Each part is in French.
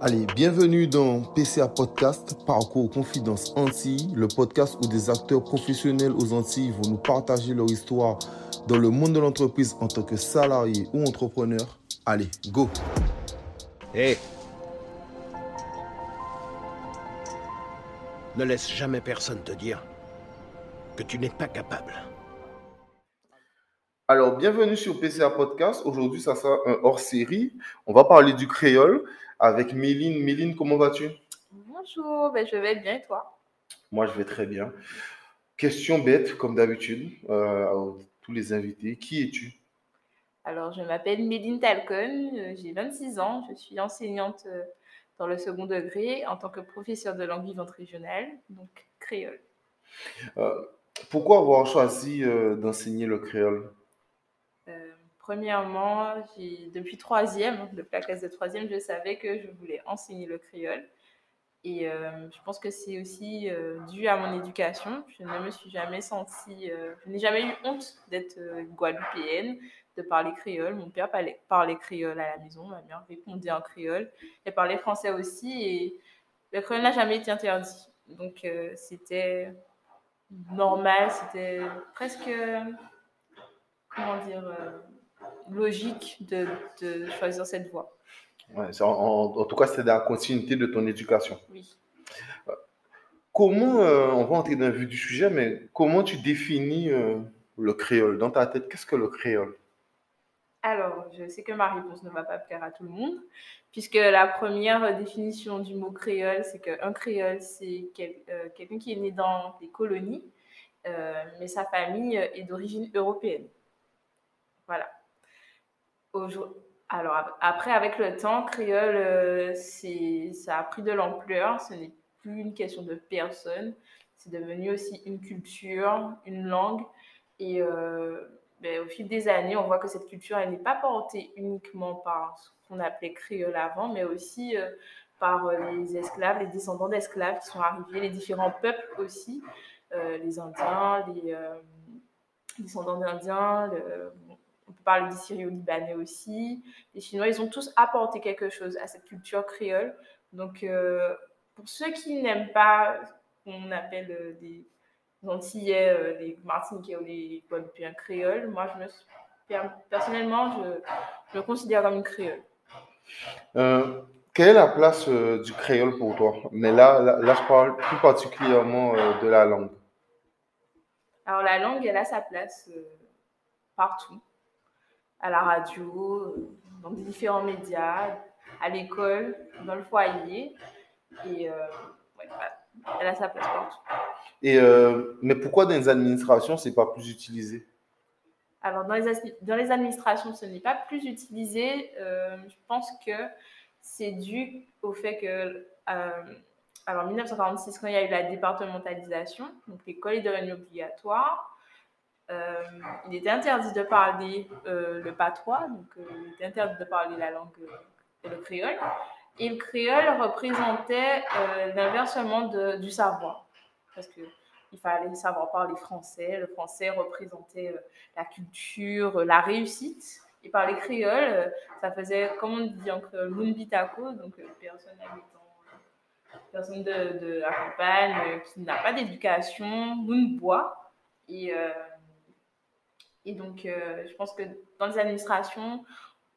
Allez, bienvenue dans PCA Podcast, Parcours Confidence Antilles, le podcast où des acteurs professionnels aux Antilles vont nous partager leur histoire dans le monde de l'entreprise en tant que salarié ou entrepreneur. Allez, go Hé Ne laisse jamais personne te dire que tu n'es pas capable. Alors, bienvenue sur PCA Podcast. Aujourd'hui, ça sera un hors-série. On va parler du créole avec Méline. Méline, comment vas-tu? Bonjour, ben, je vais bien et toi? Moi, je vais très bien. Question bête, comme d'habitude, euh, à tous les invités. Qui es-tu? Alors, je m'appelle Méline Talcon, euh, j'ai 26 ans, je suis enseignante euh, dans le second degré en tant que professeure de langue vivante régionale, donc créole. pourquoi avoir choisi d'enseigner le créole? Premièrement, depuis troisième, depuis la classe de troisième, je savais que je voulais enseigner le créole. Et euh, je pense que c'est aussi euh, dû à mon éducation. Je ne me suis jamais sentie, euh, je n'ai jamais eu honte d'être guadeloupéenne, de parler créole. Mon père parlait, parlait, créole à la maison, ma mère répondait en créole. Elle parlait français aussi et le créole n'a jamais été interdit. Donc c'était normal, c'était presque, comment dire, logique de, choisir cette voie. Ouais, en, tout cas, c'est dans la continuité de ton éducation. Oui. Comment, euh, on va entrer dans le vue du sujet, mais comment tu définis euh, le créole? Dans ta tête, qu'est-ce que le créole? Alors, je sais que ma réponse ne va pas plaire à tout le monde, puisque la première définition du mot créole, c'est qu'un créole, c'est euh, quelqu'un qui est né dans les colonies, mais sa famille est d'origine européenne. Voilà. Alors après, avec le temps, créole, euh, ça a pris de l'ampleur. Ce n'est plus une question de personne. C'est devenu aussi une culture, une langue. Et euh, ben, au fil des années, on voit que cette culture, elle n'est pas portée uniquement par ce qu'on appelait créole avant, mais aussi euh, par les esclaves, les descendants d'esclaves qui sont arrivés, les différents peuples aussi, les Indiens, les descendants d'Indiens, on peut parler des Syrio-Libanais aussi. Les Chinois, ils ont tous apporté quelque chose à cette culture créole. Donc, euh, pour ceux qui n'aiment pas ce qu'on appelle euh, des Antillais, euh, les Martiniquais ou les Guadeloupéens créoles, moi, je me, personnellement, je, me considère comme une créole. quelle est la place du créole pour toi? Mais là, là, là, je parle plus particulièrement de la langue. Alors, la langue, elle a sa place partout à la radio, euh, dans différents médias, à l'école, dans le foyer. Et euh, bah, elle a sa place partout. Et, euh, mais pourquoi dans les administrations, ce n'est pas plus utilisé? Alors, dans les, dans les administrations, ce n'est pas plus utilisé. je pense que c'est dû au fait que, alors, en 1946, quand il y a eu la départementalisation, donc l'école est devenue obligatoire, euh, il était interdit de parler euh, le patois, donc euh, il était interdit de parler la langue, le créole. Et le créole représentait l'inversement du savoir, parce qu'il fallait savoir parler français. Le français représentait la culture, la réussite. Et parler créole, ça faisait, comme on dit en créole, bitako, donc personne habitant, personne de, de, la campagne qui n'a pas d'éducation, bois. Et et donc, euh, je pense que dans les administrations,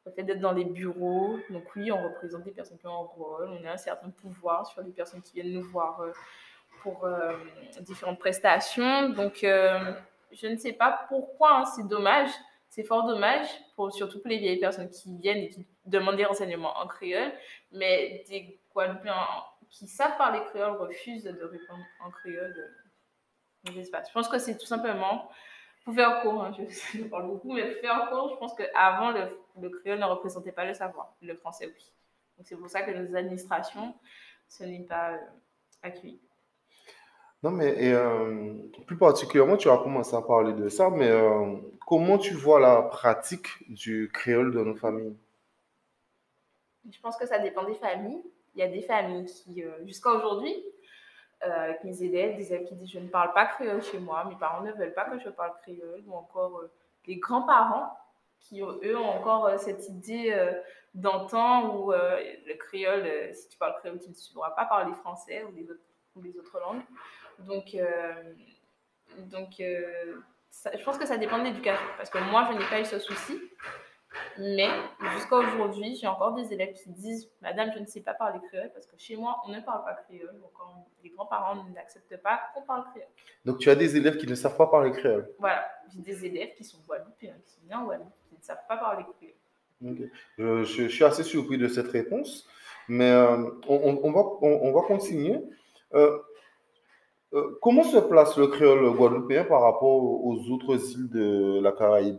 le fait d'être dans les bureaux, donc oui, on représente des personnes qui ont un rôle, on a un certain pouvoir sur les personnes qui viennent nous voir euh, pour euh, différentes prestations. Donc, je ne sais pas pourquoi, hein, c'est dommage, c'est fort dommage, pour, surtout pour les vieilles personnes qui viennent et qui demandent des renseignements en créole, mais des Guadeloupéens qui savent parler créole refusent de répondre en créole. Je pense que c'est tout simplement pour faire court, hein, je, parle beaucoup, mais pour faire court, je pense qu'avant, le, le créole ne représentait pas le savoir, le français oui. Donc c'est pour ça que nos administrations, ce n'est pas euh, accueilli. Non, mais euh, plus particulièrement, tu as commencé à parler de ça, mais euh, comment tu vois la pratique du créole dans nos familles? Je pense que ça dépend des familles. Il y a des familles qui, jusqu'à aujourd'hui, euh, avec mes élèves, des élèves qui disent je ne parle pas créole chez moi, mes parents ne veulent pas que je parle créole, ou encore euh, les grands-parents qui, eux, ont encore euh, cette idée d'antan où le créole, si tu parles créole, tu ne sauras pas parler français ou les autres, ou les autres langues. Donc, donc je pense que ça dépend de l'éducation. Parce que moi, je n'ai pas eu ce souci. Mais jusqu'à aujourd'hui, j'ai encore des élèves qui disent Madame, je ne sais pas parler créole parce que chez moi, on ne parle pas créole. Donc, les grands-parents n'acceptent pas qu'on parle créole. Donc, tu as des élèves qui ne savent pas parler créole Voilà. J'ai des élèves qui sont guadeloupéens, qui sont bien Guadeloupe, qui ne savent pas parler créole. Je, je, suis assez surpris de cette réponse. Mais euh, on, on, va, on, va continuer. Euh, euh, comment se place le créole guadeloupéen par rapport aux autres îles de la Caraïbe?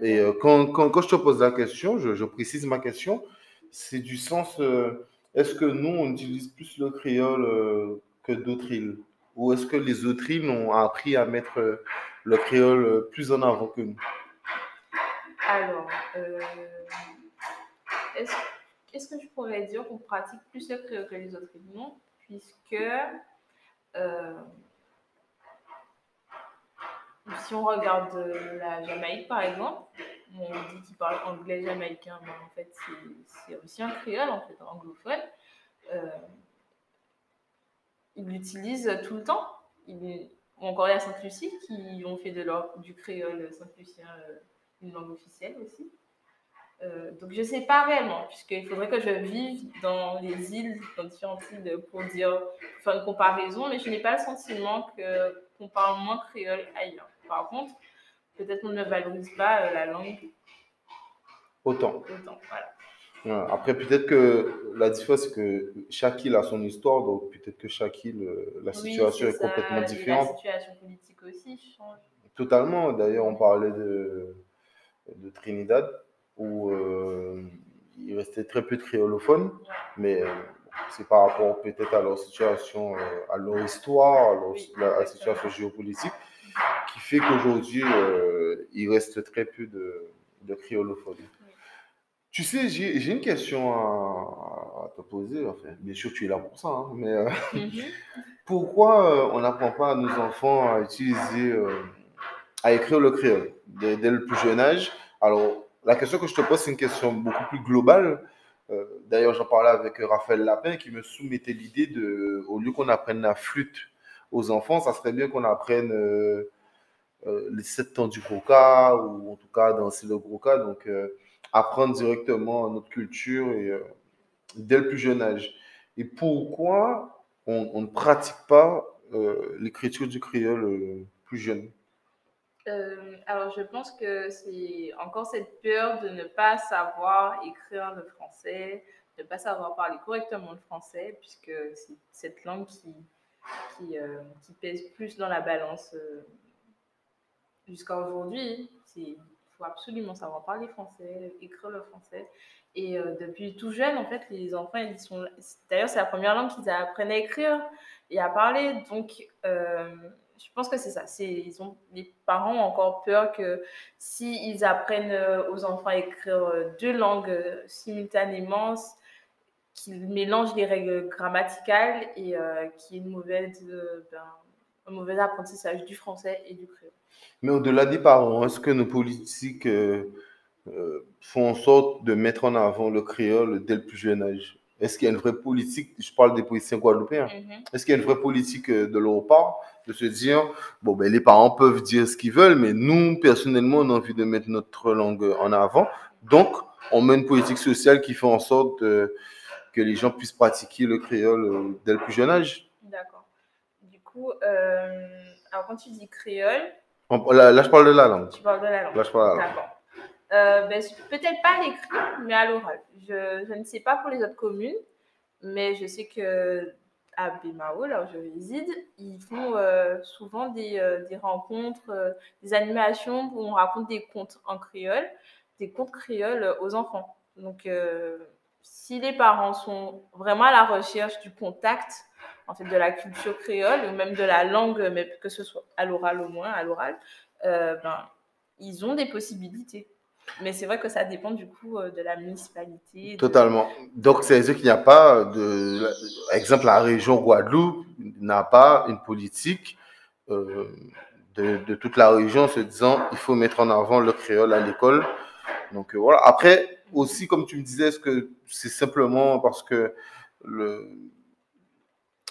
Et euh, quand, quand, je te pose la question, je, précise ma question, c'est du sens, euh, est-ce que nous, on utilise plus le créole que d'autres îles? Ou est-ce que les autres îles ont appris à mettre le créole plus en avant que nous? Alors, est-ce que je pourrais dire qu'on pratique plus le créole que les autres îles? Non, puisque euh, si on regarde la Jamaïque, par exemple, on dit qu'il parle anglais jamaïcain, mais en fait, c'est aussi un créole, en fait, anglophone. Euh, ils l'utilisent tout le temps. Il, encore il y a Sainte-Lucie qui ont fait de leur, du créole saint-lucien euh, une langue officielle aussi. Euh, donc je ne sais pas réellement, puisqu'il faudrait que je vive dans les îles, dans différentes îles, pour dire, faire une comparaison, mais je n'ai pas le sentiment qu'on parle moins créole ailleurs. Par contre, peut-être qu'on ne valorise pas euh, la langue autant. autant voilà. Après, peut-être que la différence, c'est que chaque île a son histoire, donc peut-être que chaque île, euh, la situation est, complètement différente. la situation politique aussi change. Totalement. D'ailleurs, on parlait de, de Trinidad où euh, il restait très peu de créolophones, mais euh, c'est par rapport peut-être à leur situation, euh, à leur histoire, à la situation géopolitique, fait qu'aujourd'hui, il reste très peu de, de créolophones. Tu sais, j'ai une question à, te poser. Enfin, bien sûr, tu es là pour ça, hein, mais mhm. pourquoi on n'apprend pas à nos enfants à utiliser, à écrire le créole dès, dès, le plus jeune âge? Alors, la question que je te pose, c'est une question beaucoup plus globale. Euh, d'ailleurs, j'en parlais avec Raphaël Lapin qui me soumettait l'idée de, au lieu qu'on apprenne la flûte aux enfants, ça serait bien qu'on apprenne euh, euh, les sept temps du Groka, ou en tout cas danser le Groka. Donc, apprendre directement notre culture et, dès le plus jeune âge. Et pourquoi on, ne pratique pas l'écriture du créole plus jeune? Euh, alors, je pense que c'est encore cette peur de ne pas savoir écrire le français, de ne pas savoir parler correctement le français, puisque c'est cette langue qui, qui, euh, pèse plus dans la balance euh, jusqu'à aujourd'hui. Il faut absolument savoir parler français, écrire le français. Et depuis tout jeune, en fait, les enfants, ils sont. D'ailleurs, c'est la première langue qu'ils apprennent à écrire et à parler. Donc, je pense que c'est ça. Ils les parents ont encore peur que s'ils apprennent euh, aux enfants à écrire euh, deux langues euh, simultanément, qu'ils mélangent les règles grammaticales et qu'il y ait une mauvaise, ben, un mauvais apprentissage du français et du créole. Mais au-delà des parents, est-ce que nos politiques font en sorte de mettre en avant le créole dès le plus jeune âge? Est-ce qu'il y a une vraie politique, je parle des politiciens guadeloupéens, mhm. est-ce qu'il y a une vraie politique euh, de leur part de se dire, bon, ben, les parents peuvent dire ce qu'ils veulent, mais nous, personnellement, on a envie de mettre notre langue en avant. Donc, on met une politique sociale qui fait en sorte euh, que les gens puissent pratiquer le créole euh, dès le plus jeune âge. D'accord. Coup, alors quand tu dis créole... Là, je parle de la langue. Tu parles de la langue. Là, je parle de la langue. D'accord. Euh, ben, peut-être pas à l'écrit, mais à l'oral. Je, je, ne sais pas pour les autres communes, mais je sais que à Bémao, là où je réside, ils font euh, souvent des, euh, des rencontres, des animations où on raconte des contes en créole, des contes créoles aux enfants. Donc, si les parents sont vraiment à la recherche du contact, en fait, de la culture créole, ou même de la langue, mais que ce soit à l'oral au moins, à l'oral, ben, ils ont des possibilités. Mais c'est vrai que ça dépend du coup euh, de la municipalité. Totalement. Donc, c'est dire qu'il n'y a pas de. Exemple, la région Guadeloupe n'a pas une politique euh, de, toute la région se disant il faut mettre en avant le créole à l'école. Donc, euh, voilà. Après, aussi, comme tu me disais, est-ce que c'est simplement parce que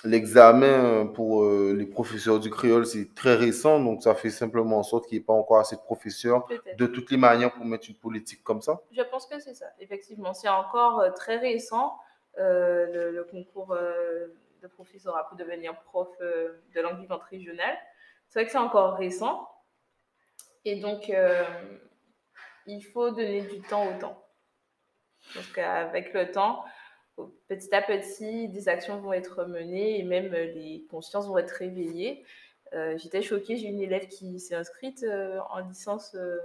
l'examen pour euh, les professeurs du créole, c'est très récent, donc ça fait simplement en sorte qu'il n'y ait pas encore assez de professeurs de toutes les manières pour mettre une politique comme ça. Je pense que c'est ça, effectivement. C'est encore euh, très récent, euh, le, le concours euh, de professorat pour devenir prof euh, de langue vivante régionale. C'est vrai que c'est encore récent. Et donc, euh, il faut donner du temps au temps. Parce qu'avec le temps, petit à petit, des actions vont être menées et même euh, les consciences vont être réveillées. Euh, J'étais choquée, j'ai une élève qui s'est inscrite euh, en licence euh,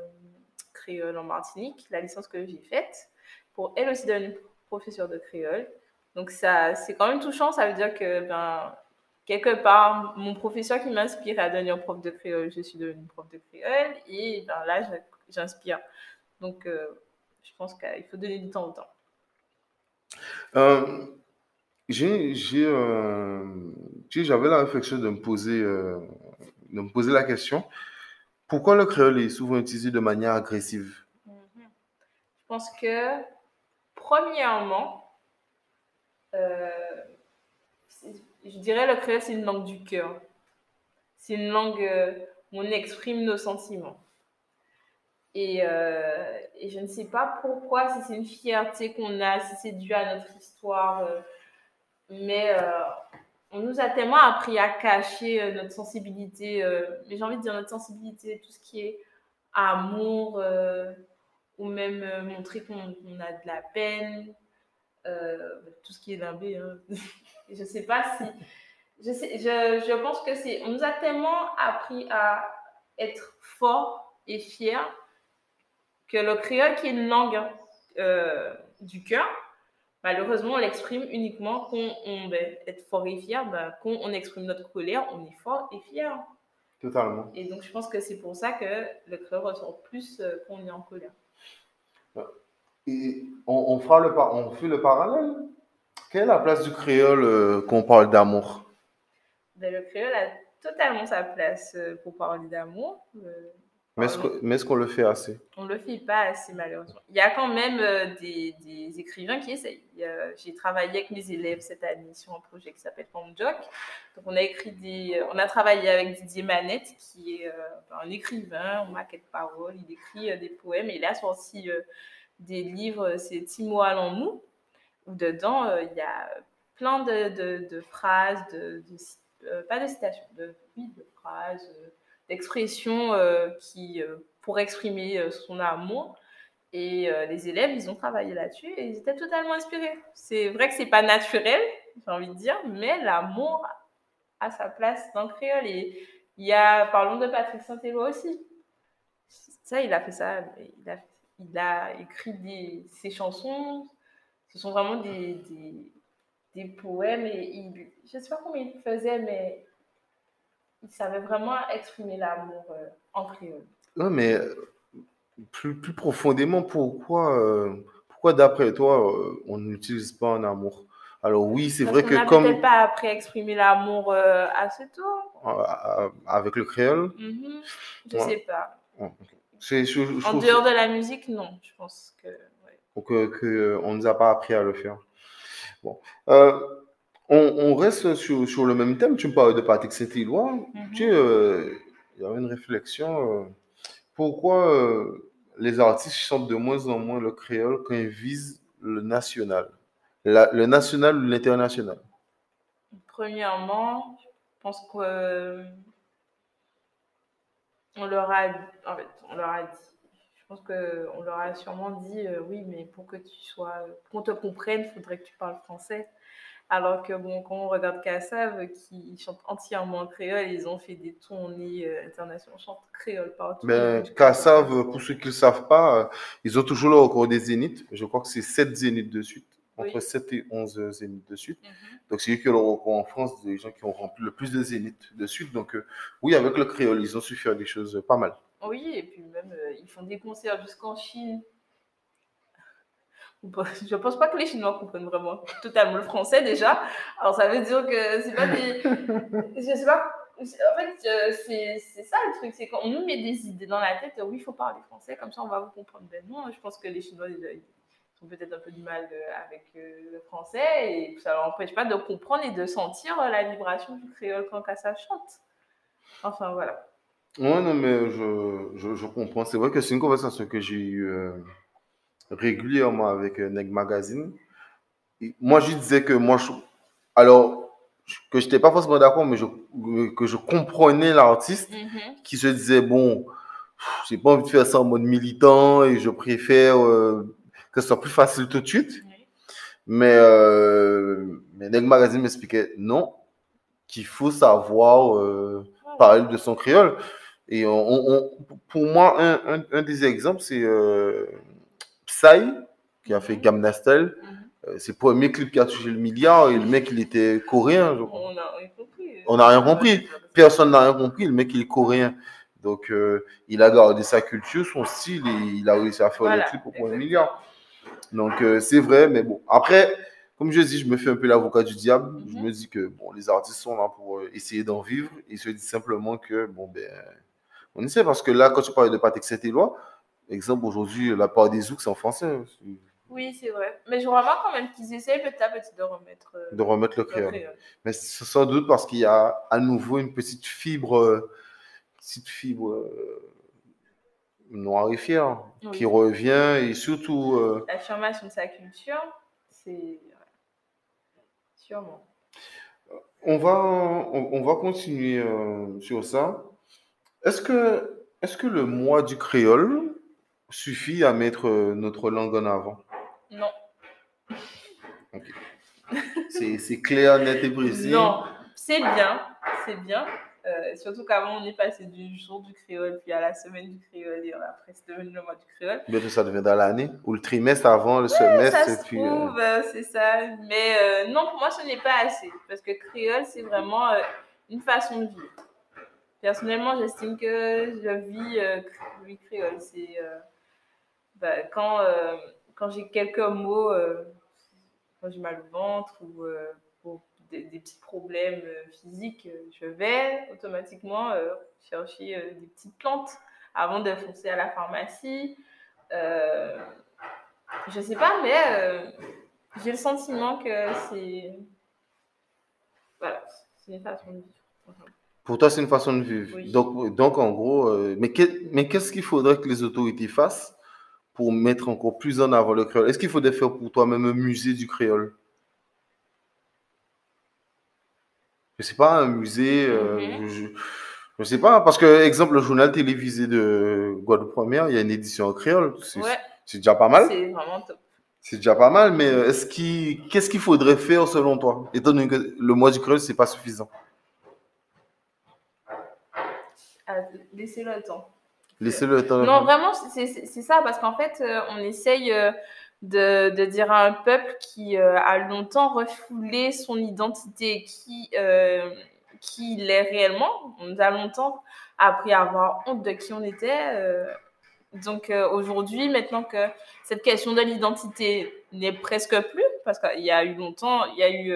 créole en Martinique, la licence que j'ai faite, pour elle aussi devenir professeure de créole. Donc ça, c'est quand même touchant, ça veut dire que ben, quelque part, mon professeur qui m'inspire à devenir prof de créole, je suis devenue prof de créole et ben, là, j'inspire. Donc euh, je pense qu'il faut donner du temps au temps. Euh, euh, j'avais la réflexion de me poser, euh, de me poser la question, pourquoi le créole est souvent utilisé de manière agressive? Mhm. Je pense que, premièrement, je dirais le créole, c'est une langue du cœur. C'est une langue où on exprime nos sentiments. Et, euh, et je ne sais pas pourquoi, si c'est une fierté qu'on a, si c'est dû à notre histoire, euh, mais euh, on nous a tellement appris à cacher notre sensibilité, mais j'ai envie de dire notre sensibilité, tout ce qui est amour, ou même montrer qu'on a de la peine, tout ce qui est limbé. Hein. je sais pas si. Je, je, je pense que c'est. On nous a tellement appris à être fort et fier que le créole, qui est une langue euh, du cœur, malheureusement, on l'exprime uniquement quand on ben, être fort et fier. Ben, quand on exprime notre colère, on est fort et fier. Totalement. Et donc, je pense que c'est pour ça que le créole ressort plus euh, quand on est en colère. Et on, on fera le, par- on fait le parallèle. Quelle est la place du créole euh, quand on parle d'amour? Ben, le créole a totalement sa place euh, pour parler d'amour. Euh, Mais est-ce qu'on le fait assez? on ne le fait pas assez, malheureusement. Il y a quand même euh, des, écrivains qui essayent. J'ai travaillé avec mes élèves cette année sur un projet qui s'appelle Jock. Donc, on a écrit des, on a travaillé avec Didier Manette, qui est euh, un écrivain, on maquette parole, il écrit euh, des poèmes et il a sorti euh, des livres, c'est Timo Allons-nous, où dedans, euh, il y a plein de, phrases, de, euh, pas de citations, de, de phrases, euh, d'expressions euh, qui, euh, pour exprimer euh, son amour. Et euh, les élèves, ils ont travaillé là-dessus et ils étaient totalement inspirés. C'est vrai que c'est pas naturel, j'ai envie de dire, mais l'amour a sa place dans le créole. Et il y a, parlons de Patrick Saint-Éloi aussi. Ça, il a fait ça. Il a, il a écrit des, ses chansons. Ce sont vraiment des, des, des poèmes. Et il, je ne sais pas comment il faisait, mais il savait vraiment exprimer l'amour euh, en créole. Ouais, mais euh, plus, plus profondément, pourquoi, euh, pourquoi d'après toi, euh, on n'utilise pas un amour? Alors oui, c'est vrai que comme peut-être pas appris à exprimer l'amour assez tôt. euh, euh, avec le créole, Mhm. Je Ouais. sais pas. c'est, je, je En dehors de la musique, non. Je pense que. ouais. que, que on nous a pas appris à le faire. Bon, on, on reste sur, sur le même thème. Tu me parlais de Patrick Saint-Éloi. Mhm. Tu sais, euh, il y avait une réflexion. euh, pourquoi euh, les artistes chantent de moins en moins le créole quand ils visent le national? La- le national ou l'international? Premièrement, je pense que on leur a, en fait, on leur a dit. Je pense que on leur a sûrement dit, oui, mais pour que tu sois, pour qu'on te comprenne, il faudrait que tu parles français. Alors que bon, quand on regarde Kassav, qui chante entièrement en créole, ils ont fait des tournées euh, internationales, chantent créole partout. Donc, Kassav, pour ceux qui ne le savent pas, euh, ils ont toujours le record des zéniths. Je crois que c'est 7 zéniths de suite, entre Oui. 7 et 11 zéniths de suite. Mhm. Donc, c'est eux qui ont le record en France des gens qui ont rempli le plus de zéniths de suite. Donc, euh, oui, avec le créole, ils ont su faire des choses euh, pas mal. Oui, et puis même, euh, ils font des concerts jusqu'en Chine. Je pense pas que les Chinois comprennent vraiment totalement le français déjà. Alors ça veut dire que c'est pas des. Je sais pas. En fait, euh, c'est ça le truc, c'est qu'on nous met des idées dans la tête. Oui, il faut parler français, comme ça on va vous comprendre. Ben non, je pense que les Chinois ils, ont peut-être un peu du mal avec le français et ça leur empêche pas de comprendre et de sentir la vibration du créole quand ça chante. Enfin, voilà. Ouais, non, mais je, je, je comprends. C'est vrai que c'est une conversation que j'ai eue régulièrement avec Neg Magazine. moi, je disais que moi, je, alors, que je n'étais pas forcément d'accord, mais je, que je comprenais l'artiste mm-hmm. qui se disait, bon, j'ai pas envie de faire ça en mode militant et je préfère euh, que ce soit plus facile tout de suite. Mais, euh, mais Neg Magazine m'expliquait non, qu'il faut savoir euh, parler de son créole. Et on, pour moi, un, un, un des exemples, c'est euh, Psy, qui a fait mm-hmm. Gamnastel. Mm-hmm. Euh, c'est le premier clip qui a touché le milliard et le mec, il était coréen. On n'a rien compris. On n'a rien compris. Personne n'a rien compris. Le mec, il est coréen. Donc, euh, il a gardé sa culture, son style et il a réussi à faire le clip pour le milliard. Donc, euh, c'est vrai, mais bon. Après, comme je dis, je me fais un peu l'avocat du diable. Je mhm. me dis que bon, les artistes sont là pour essayer d'en vivre. Ils se disent simplement que, bon, ben, on essaie parce que là, quand tu parlais de Patrick Saint-Éloi, exemple, aujourd'hui, la part des zouks, c'est en français. Oui, c'est vrai. Mais je remarque quand même qu'ils essayent petit à petit de remettre, euh, de remettre le créole. Mais c'est sans doute parce qu'il y a à nouveau une petite fibre, euh, petite fibre euh, noire et fière qui revient et surtout. L'affirmation de sa culture, c'est. Sûrement. On va, on, va continuer sur ça. Est-ce que, est-ce que le mois du créole suffit à mettre notre langue en avant? Non. C'est clair, net et précis. Non, c'est bien, c'est bien. Euh, surtout qu'avant, on est passé du jour du créole, puis à la semaine du créole, et après, c'est devenu le mois du créole. Bientôt, ça devient dans l'année, ou le trimestre avant, le semestre. Ça se euh, trouve, euh, c'est ça. Mais non, pour moi, ce n'est pas assez. Parce que créole, c'est vraiment une façon de vivre. Personnellement, j'estime que je vis, vis créole. C'est bah, quand quand j'ai quelques mots, euh, quand j'ai mal au ventre ou euh, pour des, petits problèmes euh, physiques, je vais automatiquement chercher des petites plantes avant de foncer à la pharmacie. je sais pas, mais j'ai le sentiment que c'est. Voilà, c'est une façon de vivre. Pour toi, c'est une façon de vivre. Donc, donc, en gros, mais qu'est-ce qu'il faudrait que les autorités fassent pour mettre encore plus en avant le créole Est-ce qu'il faudrait faire pour toi même un musée du créole? Je sais pas, un musée. Euh, mhm. je, ne sais pas, parce que, exemple, le journal télévisé de Guadeloupe Première, il y a une édition en créole. C'est déjà pas mal. C'est vraiment top. C'est déjà pas mal, mais euh, est-ce qu'est-ce qu'il faudrait faire selon toi, étant donné que le mois du créole, c'est pas suffisant ah, Laissez le temps. Laissez-le temps. Non, vraiment, c'est ça, parce qu'en fait, euh, on essaye euh, de, de, dire à un peuple qui euh, a longtemps refoulé son identité, qui, qui il est réellement. On a longtemps appris à avoir honte de qui on était. donc aujourd'hui, maintenant que cette question de l'identité n'est presque plus, parce qu'il y a eu longtemps, il y a eu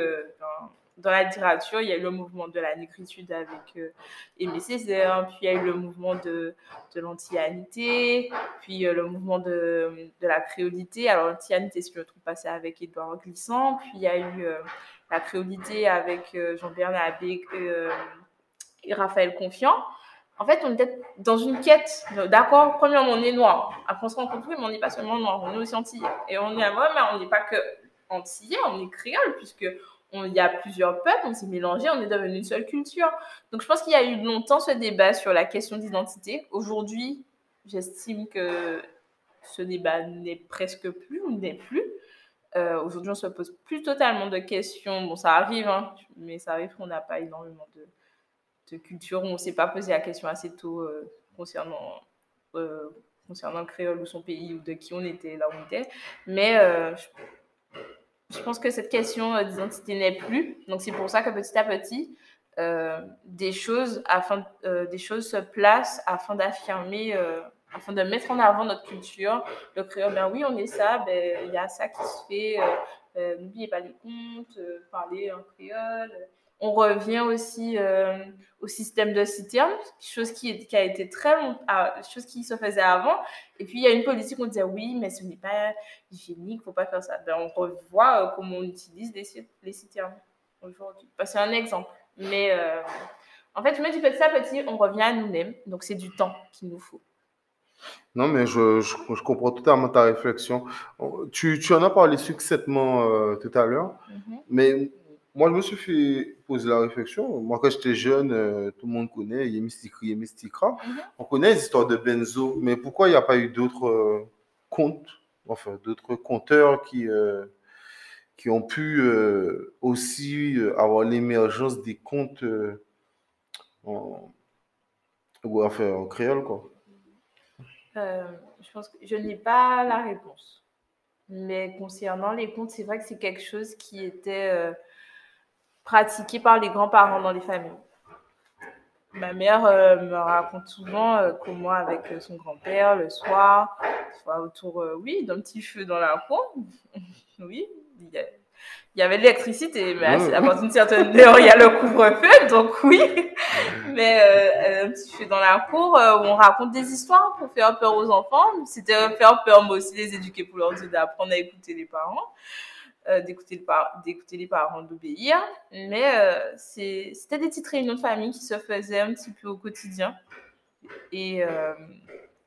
dans la littérature, il y a eu le mouvement de la négritude avec euh, Aimé Césaire, puis il y a eu le mouvement de, de l'antianité, puis euh, le mouvement de, de, la créolité. Alors, l'antianité, si je me trompe pas, avec Édouard Glissant, puis il y a eu euh, la créolité avec Jean-Bernard Abbé et Raphaël Confiant. En fait, on était dans une quête. D'accord, premièrement, on est noir. Après, on se rend compte, oui, mais on n'est pas seulement noir, on est aussi antillais. Et on est, ouais, mais on n'est pas que antillais, on est créole, puisque il y a plusieurs peuples, on s'est mélangé, on est devenu une seule culture. Donc je pense qu'il y a eu longtemps ce débat sur la question d'identité. Aujourd'hui, j'estime que ce débat n'est presque plus ou n'est plus. Euh, aujourd'hui, on se pose plus totalement de questions. Bon, ça arrive, hein, mais ça arrive qu'on n'a pas énormément de, de culture, on ne s'est pas posé la question assez tôt euh, concernant, euh, concernant le créole ou son pays ou de qui on était, là où on était. Mais je je pense que cette question euh, d'identité n'est plus. Donc c'est pour ça que petit à petit, euh, des, choses afin, euh, des choses se placent afin d'affirmer, afin de mettre en avant notre culture. Le créole, ben oui, on est ça, ben il y a ça qui se fait. N'oubliez pas les contes, parler en créole. On revient aussi euh, au système de citerne, chose qui, qui a été très long, ah, chose qui se faisait avant. Et puis il y a une politique où on disait oui, mais ce n'est pas hygiénique, faut pas faire ça. Ben, on revoit euh, comment on utilise les, les aujourd'hui. c'est un exemple. Mais euh, en fait, je me dis petit à petit, on revient à nous-mêmes. Donc c'est du temps qu'il nous faut. Non, mais je, je, je, comprends totalement ta réflexion. Tu, tu en as parlé succinctement tout à l'heure, mm-hmm. mais moi, je me suis fait poser la réflexion. Moi, quand j'étais jeune, euh, tout le monde connaît Yemistikri, Yemistikra. Mm On connaît les histoires de Benzo, mais pourquoi il n'y a pas eu d'autres euh, contes, enfin, d'autres conteurs qui, euh, qui ont pu aussi avoir l'émergence des contes en, enfin, en créole, quoi? Je pense que je n'ai pas la réponse. Mais concernant les contes, c'est vrai que c'est quelque chose qui était pratiquée par les grands-parents dans les familles. Ma mère euh, me raconte souvent euh, comment, avec euh, son grand-père, le soir, soit autour, oui, d'un petit feu dans la cour, oui, il y, avait de l'électricité, mais à, partir d'une certaine heure, il y a le couvre-feu, donc oui, mais un petit feu dans la cour où on raconte des histoires pour faire peur aux enfants. C'était faire peur, mais aussi les éduquer pour leur dire d'apprendre à écouter les parents. Euh, d'écouter le les parents, d'obéir. Mais euh, c'était des petites réunions de famille qui se faisaient un petit peu au quotidien. Et, euh,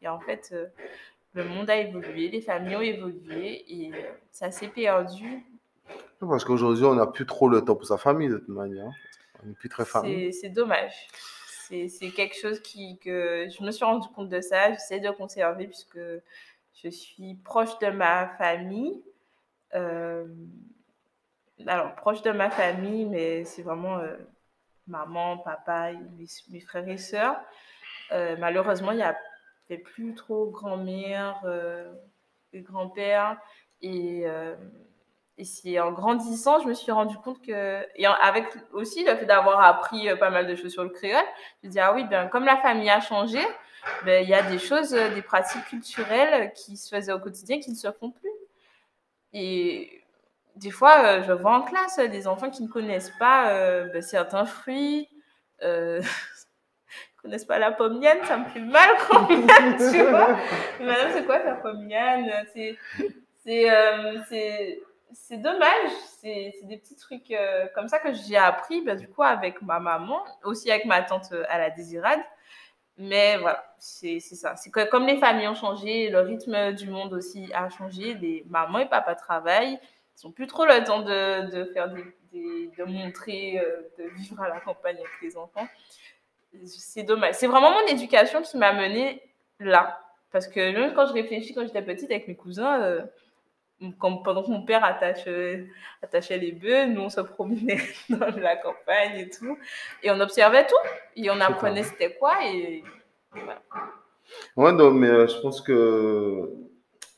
et en fait, le monde a évolué, les familles ont évolué et ça s'est perdu. Parce qu'aujourd'hui, on n'a plus trop le temps pour sa famille de toute manière. On n'est plus très famille. C'est dommage. C'est quelque chose qui, que je me suis rendu compte de ça. J'essaie de conserver puisque je suis proche de ma famille alors, proche de ma famille, mais c'est vraiment euh, maman, papa, mes, frères et sœurs. Euh, malheureusement, il n'y a plus trop grand-mère et grand-père. Et, et en grandissant, je me suis rendu compte que, et avec aussi le fait d'avoir appris pas mal de choses sur le créole, je me dis, ah oui, ben, comme la famille a changé, ben, il y a des choses, des pratiques culturelles qui se faisaient au quotidien qui ne se font plus. Et des fois, euh, je vois en classe euh, des enfants qui ne connaissent pas euh, ben, certains fruits, euh, ne connaissent pas la pomme ça me fait mal quand même, tu vois. Madame, c'est quoi ta pomme C'est c'est dommage, c'est des petits trucs comme ça que j'ai appris, ben, du coup, avec ma maman, aussi avec ma tante à la désirade. Mais voilà, c'est ça. C'est comme les familles ont changé, le rythme du monde aussi a changé. Les mamans et papas travaillent. Ils n'ont plus trop le temps de, de faire des, de montrer, euh, de vivre à la campagne avec les enfants. C'est dommage. C'est vraiment mon éducation qui m'a menée là. Parce que même quand je réfléchis, quand j'étais petite avec mes cousins, euh, pendant que mon père attache, attachait les bœufs, nous on se promenait dans la campagne et tout. Et on observait tout. Et on apprenait c'était quoi. Et voilà. Ouais, non, mais euh, je pense que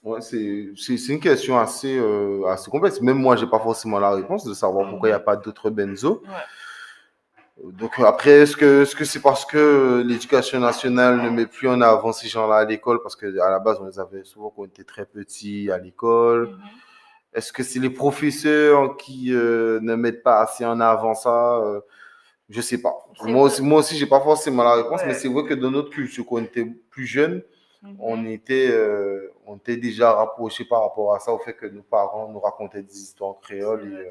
ouais, c'est une question assez, euh, assez complexe. Même moi, j'ai pas forcément la réponse de savoir pourquoi il n'y a pas d'autres benzo. Donc après, est-ce que est-ce que c'est parce que l'éducation nationale ne met plus en avant ces gens-là à l'école? Parce que à la base on les avait souvent quand on était très petits à l'école. Mm-hmm. Est-ce que c'est les professeurs qui euh, ne mettent pas assez en avant ça? Euh, Je sais pas. Moi aussi, moi aussi, j'ai pas forcément la réponse, mais c'est vrai que dans notre culture, quand on était plus jeune, mm-hmm. on était euh, on était déjà rapproché par rapport à ça, au fait que nos parents nous racontaient des histoires créoles. Et,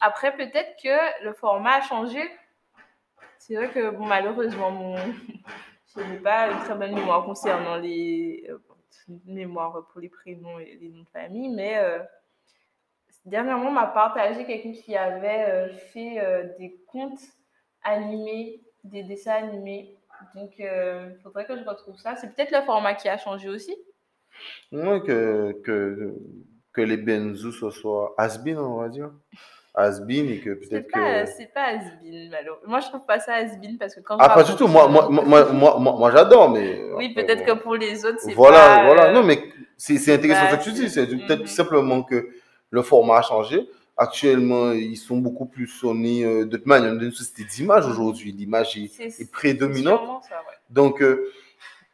après, peut-être que le format a changé. C'est vrai que, bon, malheureusement, mon... je n'ai pas une très bonne mémoire concernant les euh, mémoires pour les prénoms et les noms de famille, mais euh, dernièrement, on m'a partagé quelqu'un qui avait euh, fait des contes animés, des dessins animés. Donc, il faudrait que je retrouve ça. C'est peut-être le format qui a changé aussi. Oui, que, que, que les benzous ce soit has on va dire has et que peut-être que. C'est pas has malheureusement. Moi, je trouve pas ça has parce que quand. Ah, pas du tout. Moi, moi, moi, moi, moi, j'adore, mais. Oui, peut-être que pour les autres, c'est voilà. Voilà, voilà. Non, mais c'est intéressant ce que tu dis. C'est peut-être mm-hmm. simplement que le format a changé. Actuellement, ils sont beaucoup plus sonnés euh, de toute manière. On est une société d'image aujourd'hui. L'image est, prédominante. Ça, ouais. Donc, euh,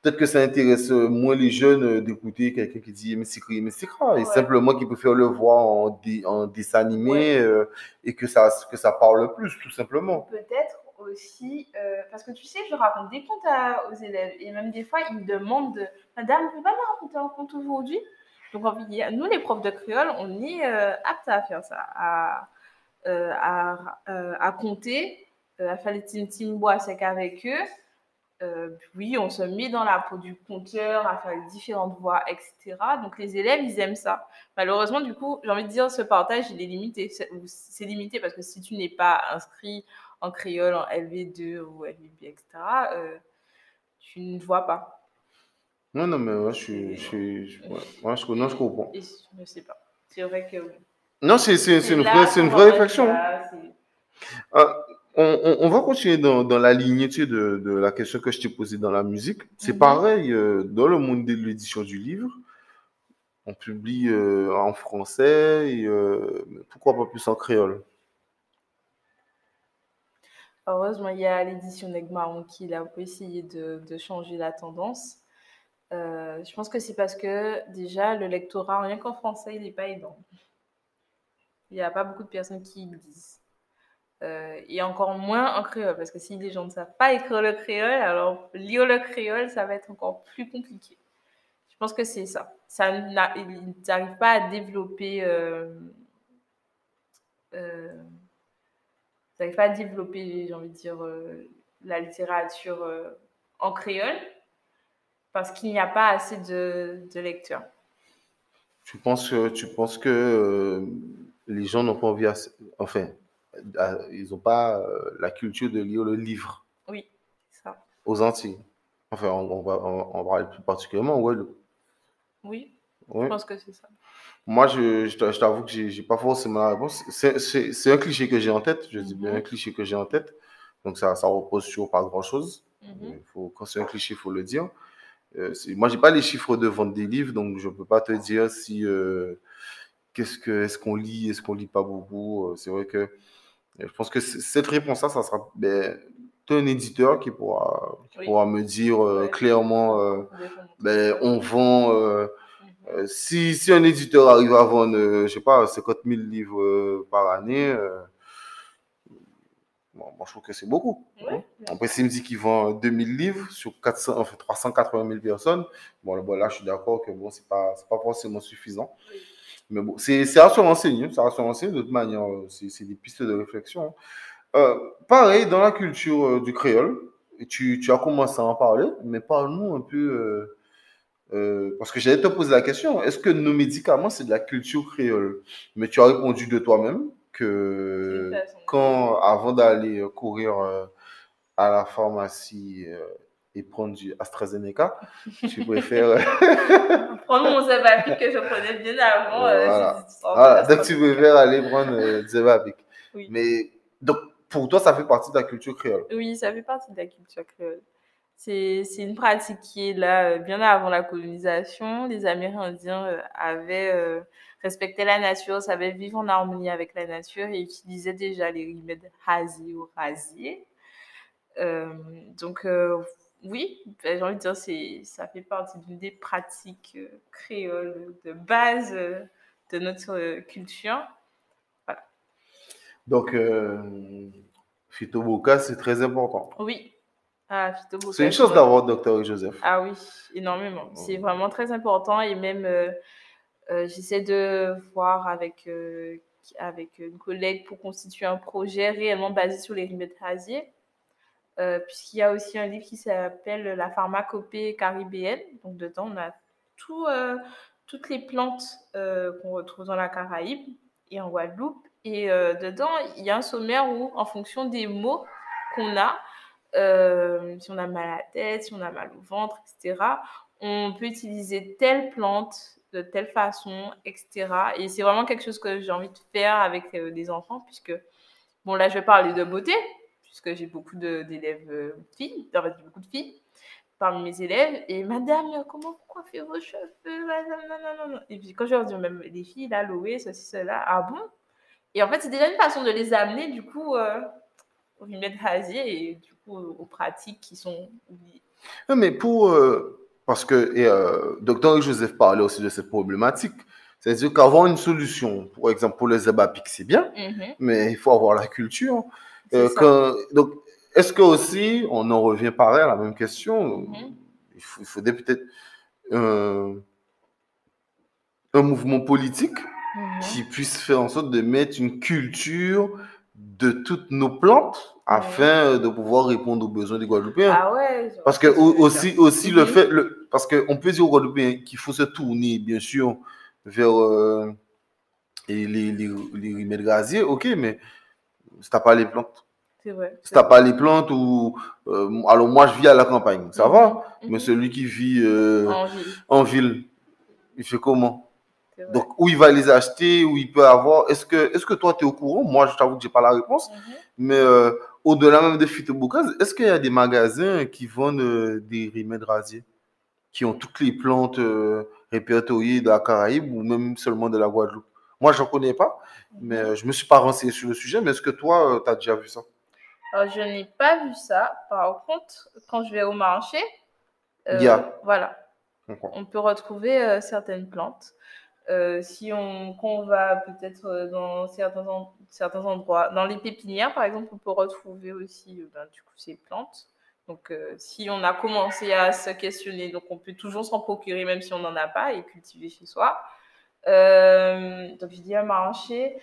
peut-être que ça intéresse euh, moins les jeunes euh, d'écouter quelqu'un qui dit mais c'est mais c'est et simplement qui préfèrent le voir en, en dessin animé euh, et que ça que ça parle plus tout simplement. Peut-être aussi parce que tu sais je raconte des contes aux élèves et même des fois ils me demandent madame vous pouvez pas me raconter un conte aujourd'hui? Donc nous les profs de créole on est aptes à faire ça à à, à, compter à faire les team bois sec avec eux euh, oui, on se met dans la peau du compteur à faire différentes voix, etc. Donc les élèves, ils aiment ça. Malheureusement, du coup, j'ai envie de dire, ce partage, il est limité. C'est limité parce que si tu n'es pas inscrit en créole, en LV2 ou LVB, etc., euh, tu ne vois pas. Non, non, mais moi, je suis. Je, je, moi, je, non, je comprends. je ne sais pas. C'est vrai que. Non, c'est une, vraie, une vraie réflexion on, va continuer dans, la lignée de, la question que je t'ai posée dans la musique. C'est mhm. pareil euh, dans le monde de l'édition du livre. On publie euh, en français et euh, pourquoi pas plus en créole Heureusement, il y a l'édition Negmaron qui a essayé de, de, changer la tendance. je pense que c'est parce que déjà, le lectorat, rien qu'en français, il n'est pas aidant. Il n'y a pas beaucoup de personnes qui le disent. Euh, et encore moins en créole, parce que si les gens ne savent pas écrire le créole, alors lire le créole, ça va être encore plus compliqué. Je pense que c'est ça. ça ils n'arrivent pas à développer. Euh, euh, pas à développer, j'ai envie de dire, euh, la littérature en créole, parce qu'il n'y a pas assez de, de lecteurs. Tu penses que, tu penses que les gens n'ont pas envie, enfin, ils n'ont pas euh, la culture de lire le livre. Oui, ça. Aux Antilles. Enfin, on, va en parler plus particulièrement Oui, oui, je pense que c'est ça. Moi, je, je t'avoue que j'ai pas forcément la réponse. C'est un cliché que j'ai en tête. Je dis bien mhm. un cliché que j'ai en tête. Donc, ça, ça repose sur pas grand-chose. Mhm. faut Quand c'est un cliché, il faut le dire. Euh, moi, j'ai pas les chiffres de vente des livres, donc je peux pas te dire si euh, qu'est-ce que est-ce qu'on lit, est-ce qu'on lit pas beaucoup. Euh, c'est vrai que je pense que cette réponse-là, ça sera ben, un éditeur qui pourra, pourra me dire euh, clairement, euh, ben, on vend. Euh, mhm. si, si un éditeur arrive à vendre, je sais pas, 50 000 livres par année, bon, moi je trouve que c'est beaucoup. Après, s'il me dit qu'il vend 2000 livres sur 400, enfin, 380 000 personnes, bon, là, je suis d'accord que bon, c'est pas, pas forcément suffisant. Mais bon, c'est à se renseigner, ça à se renseigner de toute manière, euh, c'est des pistes de réflexion. Hein. Euh, pareil, dans la culture euh, du créole, tu, tu, as commencé à en parler, mais parle-nous un peu, parce que j'allais te poser la question, est-ce que nos médicaments, c'est de la culture créole? Mais tu as répondu de toi-même que quand, avant d'aller courir à la pharmacie et prendre du AstraZeneca, tu préfères... prendre mon Zevapic que je prenais bien avant. Euh, voilà. voilà. Donc tu préfères aller prendre euh, Zevapic. Oui. Mais donc pour toi, ça fait partie de la culture créole Oui, ça fait partie de la culture créole. C'est une pratique qui est là euh, bien avant la colonisation. Les Amérindiens euh, avaient respecté la nature, savaient vivre en harmonie avec la nature et utilisaient déjà les remèdes hasi ou rasiers. donc, oui, ben, j'ai envie de dire, c'est, ça fait partie d'une des pratiques euh, créoles de base euh, de notre euh, culture. Voilà. Donc, euh, Phytoboca, c'est très important. Oui. Ah, c'est une chose d'avoir docteur Joseph. Ah oui, énormément. C'est vraiment très important et même j'essaie de voir avec, avec une collègue pour constituer un projet réellement basé sur les remèdes euh, puisqu'il y a aussi un livre qui s'appelle La pharmacopée caribéenne. Donc, dedans, on a tout, euh, toutes les plantes euh, qu'on retrouve dans la Caraïbe et en Guadeloupe. Et dedans, il y a un sommaire où, en fonction des mots qu'on a, si on a mal à la tête, si on a mal au ventre, etc., on peut utiliser telle plante de telle façon, etc. Et c'est vraiment quelque chose que j'ai envie de faire avec des enfants, puisque, bon, là, je vais parler de beauté, puisque j'ai beaucoup d'élèves euh, filles, en fait, beaucoup de filles parmi mes élèves. Et madame, comment vous coiffez vos cheveux madame, non, non, non. Et puis quand je leur dis, même les filles, là, Loé, ceci, cela, ah bon? Et en fait, c'est déjà une façon de les amener, du coup, euh, au remède hasier et du coup aux, pratiques qui sont mais pour. Euh, parce que et, euh, docteur Joseph parlait aussi de cette problématique. C'est-à-dire qu'avoir une solution, par exemple pour les abapics, c'est bien, Mhm. mais il faut avoir la culture. Euh, donc, est-ce que aussi, on en revient pareil à la même question, Mhm. il, faut- il faudrait peut-être un, un mouvement politique Mhm. qui puisse faire en sorte de mettre une culture de toutes nos plantes afin de pouvoir répondre aux besoins des Guadeloupéens. Ah ouais. je Parce que aussi, aussi le fait, le, parce qu'on peut dire aux Guadeloupéens qu'il faut se tourner, bien sûr, vers euh, et les, les, les remèdes gaziers, ok, mais si t'as pas les plantes, C'est vrai. si t'as pas les plantes ou, euh, alors moi je vis à la campagne, ça va, Mhm. mais celui qui vit euh, En ville. en ville, il fait comment? Donc, où il va les acheter, où il peut avoir. Est-ce que, est-ce que toi, tu es au courant? Moi, je t'avoue que j'ai pas la réponse. Mhm. Mais euh, au-delà même de phytobocase, est-ce qu'il y a des magasins qui vendent euh, des remèdes rasiers? Qui ont toutes les plantes euh, répertoriées de la Caraïbe ou même seulement de la Guadeloupe? Moi, je ne connais pas, mais euh, je me suis pas renseigné sur le sujet. Mais est-ce que toi, tu as déjà vu ça? Alors, je n'ai pas vu ça. Par contre, quand je vais au marché, euh, voilà, on peut retrouver euh, certaines plantes. Euh, si on, va peut-être euh, dans certains, certains endroits, dans les pépinières par exemple, on peut retrouver aussi euh, ben, du coup, ces plantes. Donc, si on a commencé à se questionner, donc on peut toujours s'en procurer même si on n'en a pas et cultiver chez soi. Euh, donc, je dis à marché.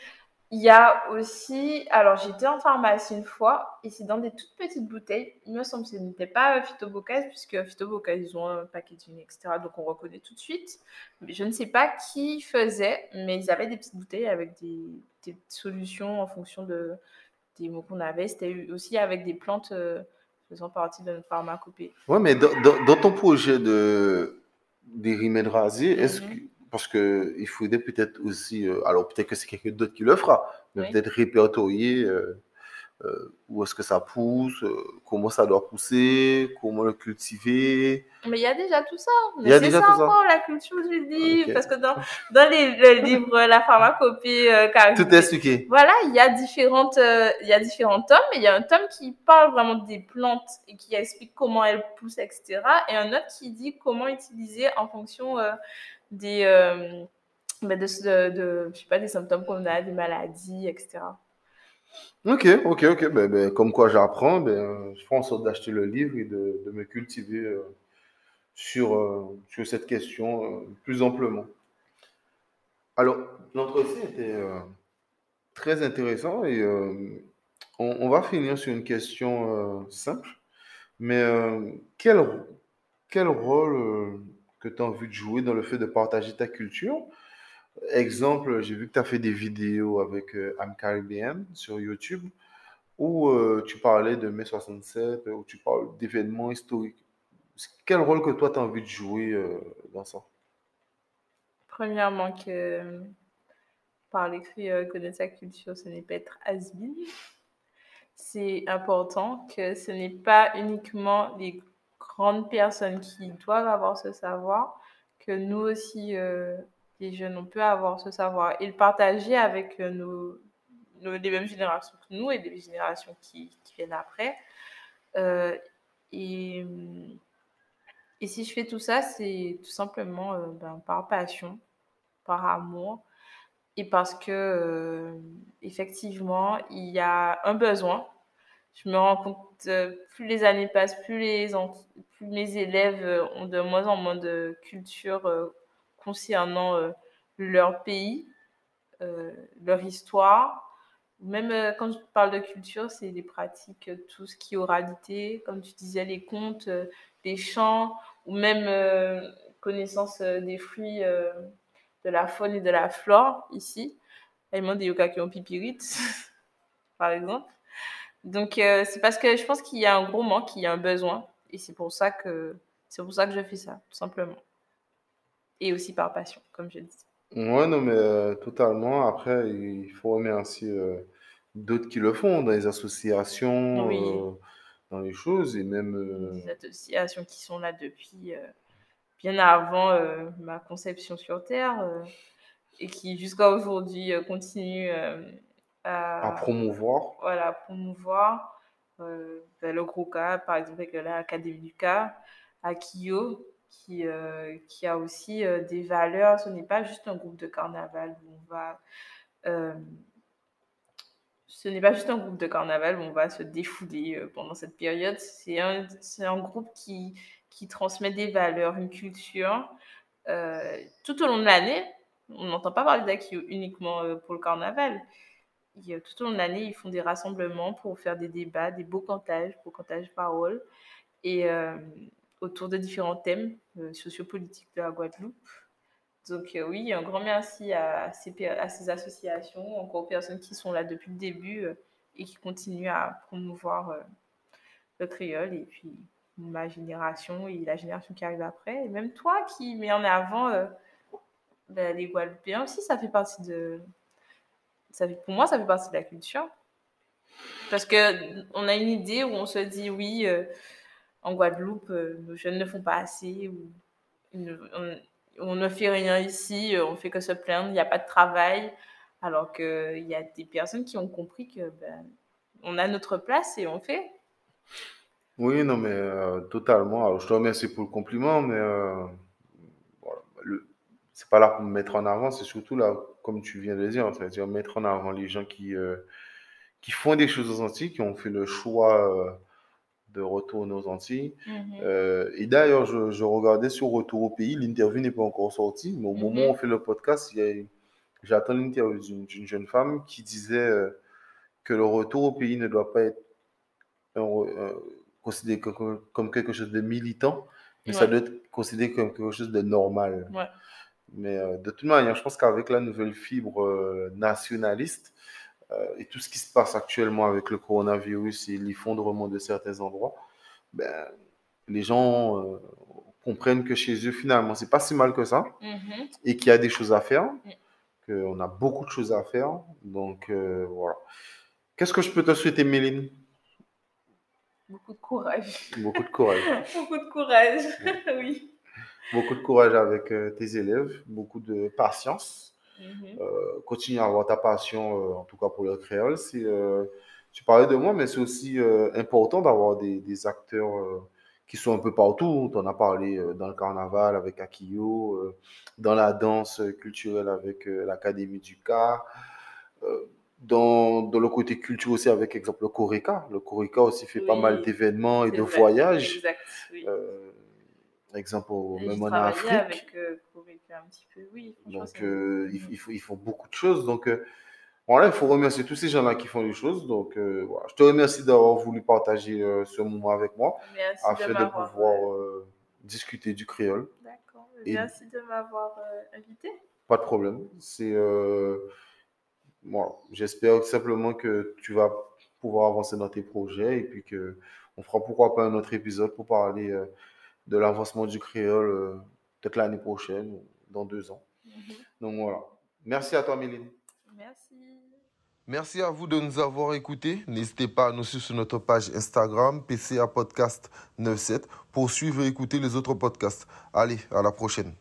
Il y a aussi, alors j'étais en pharmacie une fois et c'est dans des toutes petites bouteilles. Il me semble que ce n'était pas euh, Phytobocase puisque Phytobocase ils ont un packaging etc. Donc on reconnaît tout de suite. Mais je ne sais pas qui faisait, mais ils avaient des petites bouteilles avec des, des solutions en fonction de, des mots qu'on avait. C'était aussi avec des plantes euh, faisant partie de notre pharmacopée. Ouais, mais dans, dans- dans ton projet de des remèdes rasiers, est-ce Mhm. que parce que il faudrait peut-être aussi, euh, alors peut-être que c'est quelqu'un d'autre qui le fera, mais Oui. peut-être répertorier euh, euh, où est-ce que ça pousse, comment ça doit pousser, comment le cultiver. Mais il y a déjà tout ça. Il Mais y a c'est déjà ça tout ça. encore la culture du livre. Ok. Parce que dans, dans les, le livre La pharmacopée qu'a Tout est expliqué. Voilà, il y a différentes, il y a différents tomes. Il y a un tome qui parle vraiment des plantes et qui explique comment elles poussent, etc. Et un autre qui dit comment utiliser en fonction des, euh, ben de, de, je sais pas, des symptômes qu'on a, des maladies, etc. Ok, ok, ok. Ben, ben, comme quoi j'apprends, ben, je ferai en sorte d'acheter le livre et de, de me cultiver euh, sur, euh, sur cette question euh, plus amplement. Alors, l'entretien était très intéressant et on, on va finir sur une question simple. Mais quel, quel rôle que tu as envie de jouer dans le fait de partager ta culture? Exemple, j'ai vu que tu as fait des vidéos avec euh, I'm Caribbean sur YouTube où euh, tu parlais de mai 67, où tu parles d'événements historiques. Quel rôle que toi tu as envie de jouer euh, dans ça? Premièrement, que parler créole, connaître sa culture, ce n'est pas être has C'est important que ce n'est pas uniquement les grandes personnes qui doivent avoir ce savoir, que nous aussi, euh, les jeunes, on peut avoir ce savoir et le partager avec euh, nos, nos- les mêmes générations que nous et des générations qui, viennent après. Euh, et, et si je fais tout ça, c'est tout simplement ben, par passion, par amour et parce que effectivement, il y a un besoin. Je me rends compte, euh, plus les années passent, plus, les plus mes élèves euh, ont de moins en moins de culture euh, concernant leur pays, leur histoire. Même quand je parle de culture, c'est des pratiques, tout ce qui est oralité, comme tu disais, les contes, les chants, ou même connaissance des fruits, de la faune et de la flore ici. Également des yokas qui ont pipirite, par exemple. Donc, euh, c'est parce que je pense qu'il y a un gros manque, il y a un besoin. Et c'est pour ça que, c'est pour ça que je fais ça, tout simplement. Et aussi par passion, comme je dis. Ouais, non, mais euh, totalement. Après, il faut remercier euh, d'autres qui le font, dans les associations, Oui. dans les choses, et même... euh, Des associations qui sont là depuis euh, bien avant euh, ma conception sur Terre euh, et qui jusqu'à aujourd'hui euh, continuent euh, à à, promouvoir. voilà, promouvoir. ben, le gros cas, par exemple, avec l'Académie du cas, à Kyo, qui, qui a aussi des valeurs. Ce n'est pas juste un groupe de carnaval où on va ce n'est pas juste un groupe de carnaval où on va se défouler euh, pendant cette période. C'est un, un groupe qui, qui transmet des valeurs, une culture euh, tout au long de l'année. On n'entend pas parler d'Akio uniquement euh, pour le carnaval. Tout au long de l'année, ils font des rassemblements pour faire des débats, des beaux cantages, beaux cantages paroles, et autour de différents thèmes sociopolitiques de la Guadeloupe. Donc euh, oui, un grand merci à ces, associations, encore aux personnes qui sont là depuis le début euh, et qui continuent à promouvoir euh, le créole et puis ma génération et la génération qui arrive après. Et même toi qui mets en avant ben, les Guadeloupéens aussi, ça fait partie de... Pour moi, ça fait partie de la culture. Parce qu'on a une idée où on se dit, oui, en Guadeloupe, nos jeunes ne font pas assez, on ne fait rien ici, euh, on fait que se plaindre, il n'y a pas de travail. Alors qu'il y a des personnes qui ont compris que ben, on a notre place et on fait. Oui, non, mais euh, totalement. Alors, je te remercie pour le compliment, mais euh, voilà, c'est pas là pour me mettre en avant, c'est surtout là, comme tu viens de le dire, fait, mettre en avant les gens qui, qui font des choses aux Antilles, qui ont fait le choix de retour aux Antilles. Mhm. Euh, et d'ailleurs, je, regardais sur Retour au pays, l'interview n'est pas encore sortie, mais au moment mhm. où on fait le podcast, j'attends l'interview d'une jeune femme qui disait euh, que le retour au pays ne doit pas être considéré comme, quelque chose de militant, mais ça doit être considéré comme quelque chose de normal. Mais euh, de toute manière, je pense qu'avec la nouvelle fibre nationaliste, euh, et tout ce qui se passe actuellement avec le coronavirus et l'effondrement de certains endroits, ben, les gens euh, comprennent que chez eux, finalement, c'est pas si mal que ça mm-hmm. et qu'il y a des choses à faire, mm. qu'on a beaucoup de choses à faire. Donc, euh, voilà. Qu'est-ce que je peux te souhaiter, Méline? Beaucoup de courage. Beaucoup de courage. beaucoup de courage, oui. Beaucoup de courage avec tes élèves, beaucoup de patience Mhm. Euh, continue à avoir ta passion, euh, en tout cas pour le créole. Euh, tu parlais de moi, mais c'est aussi important d'avoir des, des, acteurs qui sont un peu partout. Tu en as parlé dans le carnaval avec Akio, dans la danse culturelle avec l'Académie du. Dans, dans, le côté culture aussi avec exemple le Corica. Le Corica aussi fait pas mal d'événements et de voyages. Exact, oui exemple, même en Afrique. avec euh, un petit peu, oui. Donc, euh, ils, ils, font beaucoup de choses. Donc, euh, voilà, il faut remercier tous ces gens-là qui font des choses. Donc, voilà. je te remercie d'avoir voulu partager ce moment avec moi Merci afin de, pouvoir discuter du créole. D'accord. Merci de m'avoir invité. Pas de problème. C'est, voilà. J'espère simplement que tu vas pouvoir avancer dans tes projets et puis que on fera pourquoi pas un autre épisode pour parler de l'avancement du créole euh, peut-être l'année prochaine, dans deux ans. Mhm. Donc voilà. Merci à toi, Méline. Merci. Merci à vous de nous avoir écoutés. N'hésitez pas à nous suivre sur notre page Instagram, PCA Podcast 97, pour suivre et écouter les autres podcasts. Allez, à la prochaine.